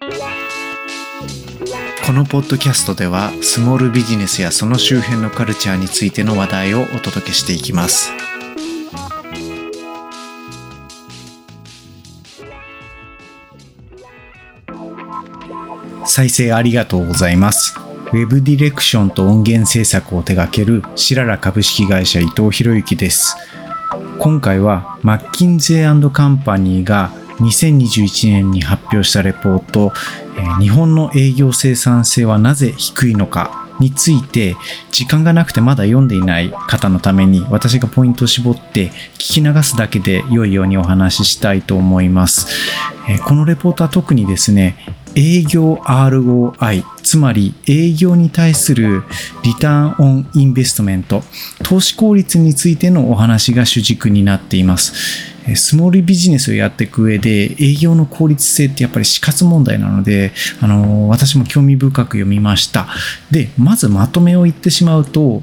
このポッドキャストではスモールビジネスやその周辺のカルチャーについての話題をお届けしていきます。再生ありがとうございます。ウェブディレクションと音源制作を手掛けるシララ株式会社伊藤博之です。今回はマッキンゼーカンパニーが2021年に発表したレポート、日本の営業生産性はなぜ低いのかについて時間がなくてまだ読んでいない方のために私がポイントを絞って聞き流すだけで良いようにお話ししたいと思います。このレポートは特にですね、営業 ROI つまり営業に対するリターンオンインベストメント投資効率についてのお話が主軸になっていますスモールビジネスをやっていく上で営業の効率性ってやっぱり死活問題なので、あの、私も興味深く読みました。で、まずまとめを言ってしまうと、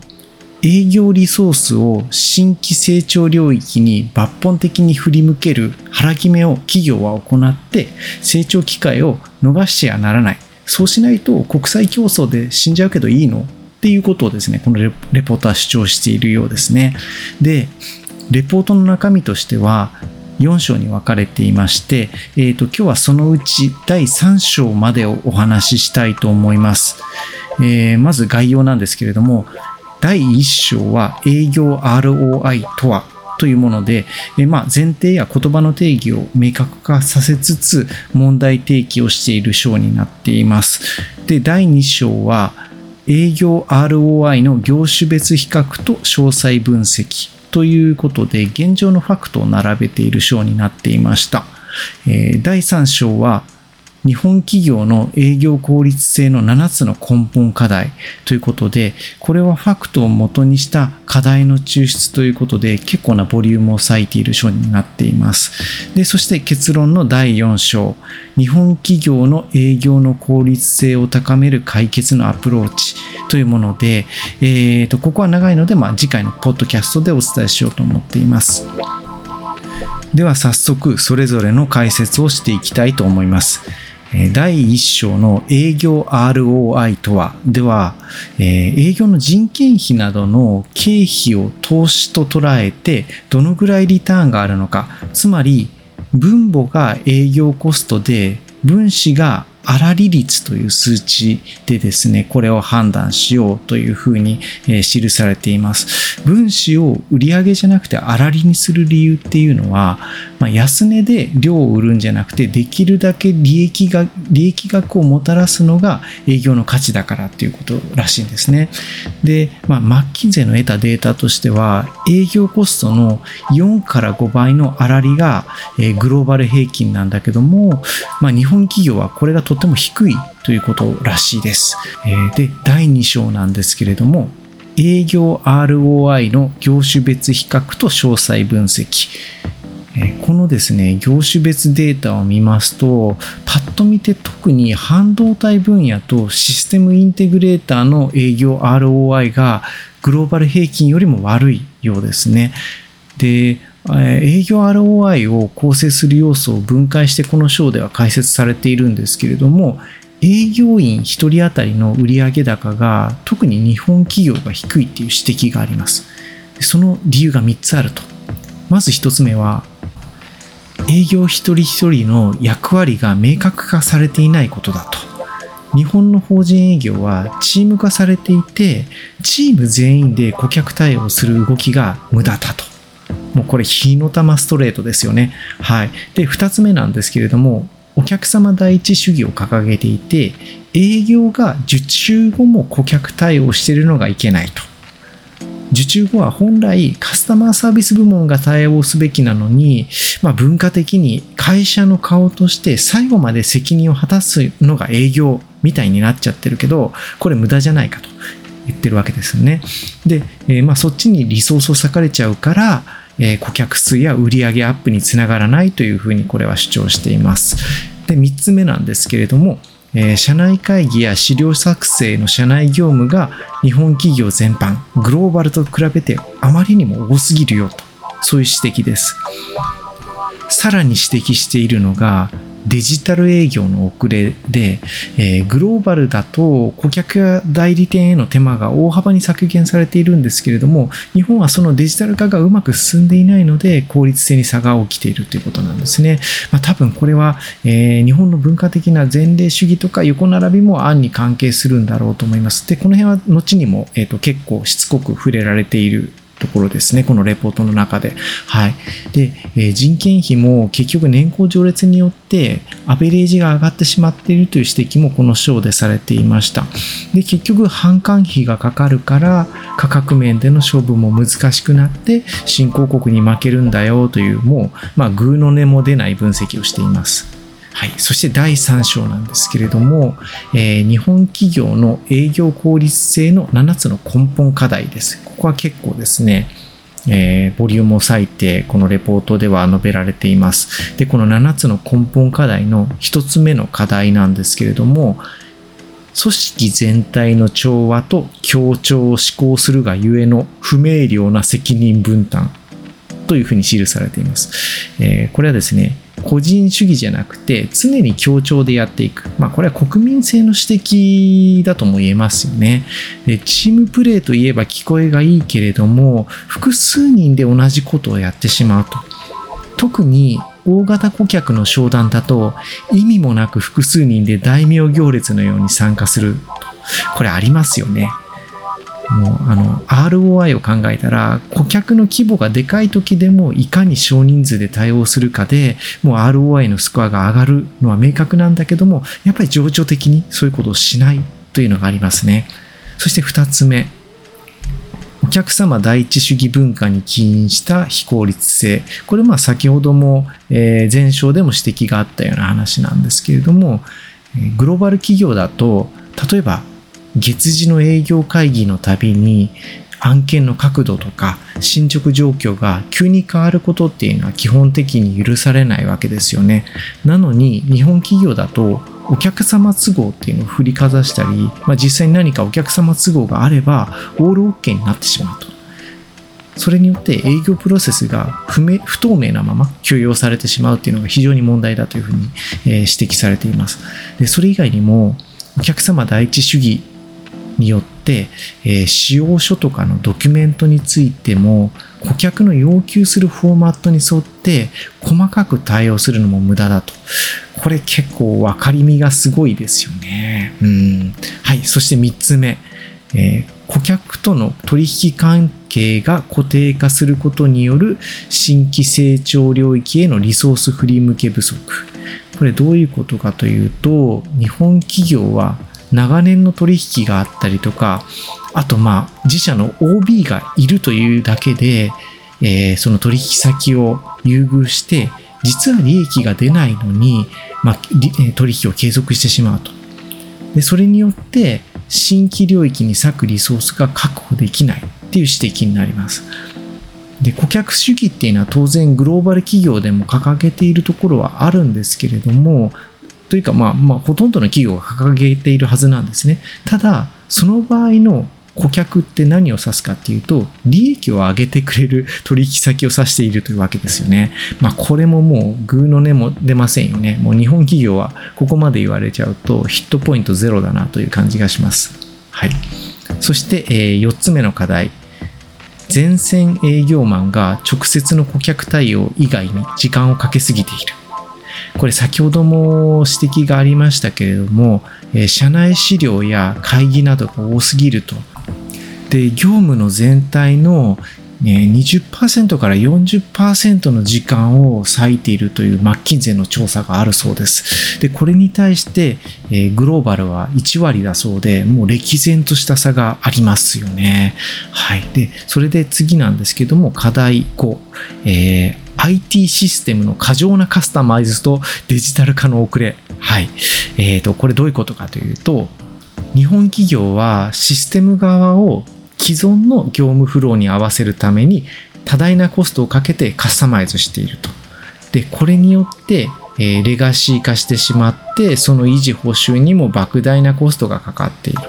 営業リソースを新規成長領域に抜本的に振り向ける腹決めを企業は行って成長機会を逃しちゃならない。そうしないと国際競争で死んじゃうけどいいの？っていうことをですね、このレポートは主張しているようですね。で、レポートの中身としては4章に分かれていまして、えーと、今日はそのうち第3章までをお話ししたいと思います。えー、まず概要なんですけれども、第1章は営業 ROI とはというもので、えまあ、前提や言葉の定義を明確化させつつ問題提起をしている章になっています。で、第2章は営業 ROI の業種別比較と詳細分析ということで、現状のファクトを並べている章になっていました。え第3章は、日本企業の営業効率性の7つの根本課題ということで、これはファクトを元にした課題の抽出ということで、結構なボリュームを割いている章になっています。で、そして結論の第4章、日本企業の営業の効率性を高める解決のアプローチというもので、えーと、ここは長いので、まあ、次回のポッドキャストでお伝えしようと思っています。では早速それぞれの解説をしていきたいと思います。第1章の営業 ROI とは、では、営業の人件費などの経費を投資と捉えて、どのぐらいリターンがあるのか、つまり、分母が営業コストで、分子が粗利率という数値でですね、これを判断しようというふうに、記されています。分子を売上じゃなくて粗利にする理由っていうのは、まあ、安値で量を売るんじゃなくて、できるだけ利益が、利益額をもたらすのが営業の価値だからっていうことらしいんですね。で、まあ、マッキンゼの得たデータとしては、営業コストの4から5倍の粗利が、グローバル平均なんだけども、まあ、日本企業はこれがとても低いということらしいです。で、第2章なんですけれども、営業 ROI の業種別比較と詳細分析。このですね、業種別データを見ますと、パッと見て特に半導体分野とシステムインテグレーターの営業 ROI がグローバル平均よりも悪いようですね。で、営業 ROI を構成する要素を分解してこの章では解説されているんですけれども、営業員1人当たりの売上高が特に日本企業が低いっていう指摘があります。その理由が3つあると。まず1つ目は、営業一人一人の役割が明確化されていないことだと。日本の法人営業はチーム化されていて、チーム全員で顧客対応する動きが無駄だと。もうこれ火の玉ストレートですよね。はい。で、二つ目なんですけれども、お客様第一主義を掲げていて、営業が受注後も顧客対応しているのがいけないと。受注後は本来カスタマーサービス部門が対応すべきなのに、まあ、文化的に会社の顔として最後まで責任を果たすのが営業みたいになっちゃってるけど、これ無駄じゃないかと言ってるわけですよね。で、えー、まあそっちにリソースを割かれちゃうから、え顧客数や売上アップにつながらないというふうにこれは主張しています。で、3つ目なんですけれども、え社内会議や資料作成の社内業務が日本企業全般、グローバルと比べてあまりにも多すぎるよと、そういう指摘です。さらに指摘しているのが、デジタル営業の遅れで、えー、グローバルだと顧客や代理店への手間が大幅に削減されているんですけれども、日本はそのデジタル化がうまく進んでいないので、効率性に差が起きているということなんですね。まあ、多分これは、えー、日本の文化的な前例主義とか横並びも案に関係するんだろうと思います。で、この辺は後にも、えーと結構しつこく触れられているところですね。このレポートの中で。はい。で、え、人件費も結局年功序列によってアベレージが上がってしまっているという指摘もこの章でされていました。で、結局販管費がかかるから価格面での勝負も難しくなって新興国に負けるんだよというもう、まあ、グーの音も出ない分析をしています。はい、そして第3章なんですけれども、えー、日本企業の営業効率性の7つの根本課題です。ここは結構ですね、えー、ボリュームを割いて、このレポートでは述べられています。で、この7つの根本課題の1つ目の課題なんですけれども、組織全体の調和と協調を施行するがゆえの不明瞭な責任分担というふうに記されています。えー、これはですね、個人主義じゃなくて常に協調でやっていく。まあこれは国民性の指摘だとも言えますよね。で、チームプレーといえば聞こえがいいけれども、複数人で同じことをやってしまうと。特に大型顧客の商談だと意味もなく複数人で大名行列のように参加する。これありますよね。もうあの ROI を考えたら顧客の規模がでかい時でもいかに少人数で対応するかでもう ROI のスコアが上がるのは明確なんだけどもやっぱり情緒的にそういうことをしないというのがありますね。そして2つ目。お客様第一主義文化に起因した非効率性。これまあ先ほども前章でも指摘があったような話なんですけれどもグローバル企業だと例えば月次の営業会議のたびに案件の角度とか進捗状況が急に変わることっていうのは基本的に許されないわけですよね。なのに日本企業だとお客様都合っていうのを振りかざしたり、まあ、実際に何かお客様都合があればオールオッケーになってしまうと。それによって営業プロセスが不明不透明なまま許容されてしまうっていうのが非常に問題だというふうに、え指摘されています。でそれ以外にもお客様第一主義によって、えー、使用書とかのドキュメントについても顧客の要求するフォーマットに沿って細かく対応するのも無駄だと。これ結構分かりみがすごいですよね。うん。はい。そして3つ目。えー、顧客との取引関係が固定化することによる新規成長領域へのリソース振り向け不足。これどういうことかというと、日本企業は長年の取引があったりとか、あとまあ自社の OB がいるというだけで、えー、その取引先を優遇して、実は利益が出ないのに、まあ、取引を継続してしまうと。で、それによって、新規領域に割くリソースが確保できないっていう指摘になります。で、顧客主義っていうのは当然グローバル企業でも掲げているところはあるんですけれども、というか、まあ、まあ、ほとんどの企業が掲げているはずなんですね。ただ、その場合の顧客って何を指すかっていうと、利益を上げてくれる 取引先を指しているというわけですよね。まあ、これももう、グーの音も出ませんよね。もう日本企業はここまで言われちゃうと、ヒットポイントゼロだなという感じがします。はい。そして、えー、4つ目の課題。前線営業マンが直接の顧客対応以外に時間をかけすぎている。これ先ほども指摘がありましたけれども、え社内資料や会議などが多すぎると。で、業務の全体の20%から40%の時間を割いているというマッキンゼの調査があるそうです。で、これに対して、えグローバルは1割だそうで、もう歴然とした差がありますよね。はい。で、それで次なんですけども、課題5、えー IT システムの過剰なカスタマイズとデジタル化の遅れ。はい。えっ、ー、と、これどういうことかというと、日本企業はシステム側を既存の業務フローに合わせるために多大なコストをかけてカスタマイズしていると。で、これによって、えー、レガシー化してしまって、その維持補修にも莫大なコストがかかっている。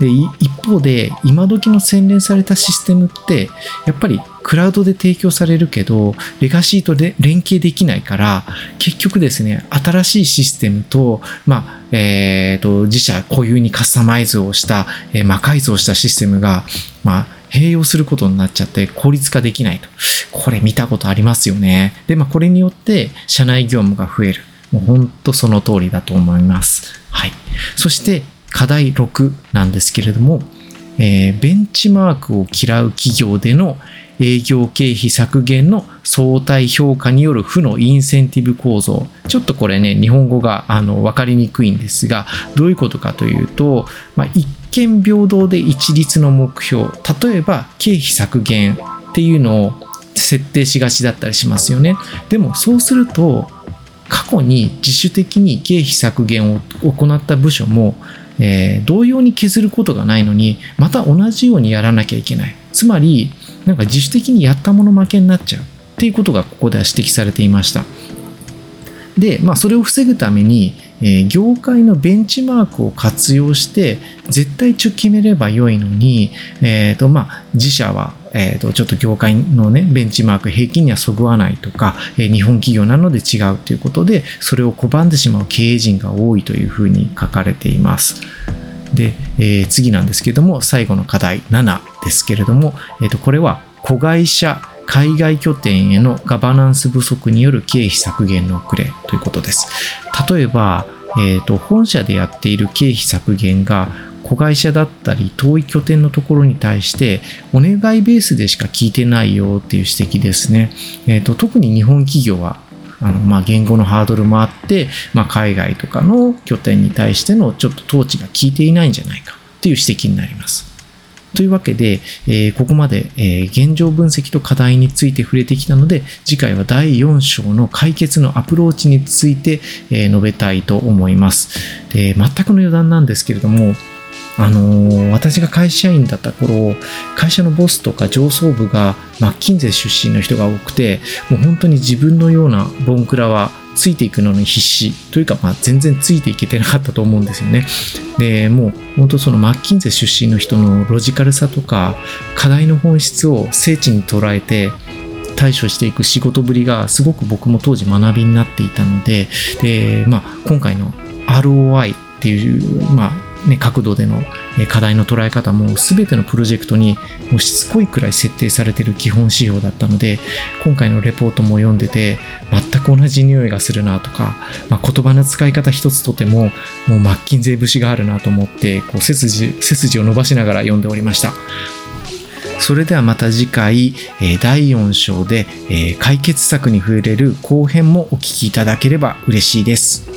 で、一方で、今時の洗練されたシステムって、やっぱりクラウドで提供されるけど、レガシーとで連携できないから、結局ですね、新しいシステムと、まあ、えっ、ー、と、自社固有にカスタマイズをした、えー、魔改造したシステムが、まあ、併用することになっちゃって効率化できないと。これ見たことありますよね。で、まあ、これによって社内業務が増える。もうほんとその通りだと思います。はい。そして課題6なんですけれども、えー、ベンチマークを嫌う企業での営業経費削減の相対評価による負のインセンティブ構造。ちょっとこれね、日本語があの分かりにくいんですが、どういうことかというと、まあ、一見平等で一律の目標、例えば経費削減っていうのを設定しがちだったりしますよね。でもそうすると、過去に自主的に経費削減を行った部署も、えー、同様に削ることがないのに、また同じようにやらなきゃいけない。つまり、なんか自主的にやったもの負けになっちゃうっていうことがここでは指摘されていました。で、まあ、それを防ぐために、えー、業界のベンチマークを活用して、絶対値を決めれば良いのに、えっ、ー、と、まあ、自社は、えっ、ー、と、ちょっと業界のね、ベンチマーク平均にはそぐわないとか、えー、日本企業なので違うということで、それを拒んでしまう経営陣が多いというふうに書かれています。で、えー、次なんですけども、最後の課題7ですけれども、えっ、と、これは、子会社海外拠点へのガバナンス不足による経費削減の遅れということです。例えば、えーと、本社でやっている経費削減が子会社だったり遠い拠点のところに対してお願いベースでしか聞いてないよっていう指摘ですね。えーと、特に日本企業はあの、まあ、言語のハードルもあって、まあ、海外とかの拠点に対してのちょっと統治が効いていないんじゃないかっていう指摘になります。というわけで、えー、ここまで、えー、現状分析と課題について触れてきたので、次回は第4章の解決のアプローチについて、えー、述べたいと思います。で全くの余談なんですけれども、あのー、私が会社員だった頃、会社のボスとか上層部がマッキンゼ出身の人が多くて、もう本当に自分のようなボンクラはついていくのに必死というか、まあ、全然ついていけてなかったと思うんですよね。でもう本当そのマッキンゼ出身の人のロジカルさとか課題の本質を精緻に捉えて対処していく仕事ぶりがすごく僕も当時学びになっていたのでで、まあ、今回の ROI っていう、まあ、ね、角度での課題の捉え方も全てのプロジェクトにもうしつこいくらい設定されている基本指標だったので今回のレポートも読んでて全く同じ匂いがするなとか、まあ、言葉の使い方一つとてももうマッキンゼー節があるなと思ってこう背筋背筋を伸ばしながら読んでおりました。それではまた次回、第4章で解決策に触れる後編もお聞きいただければ嬉しいです。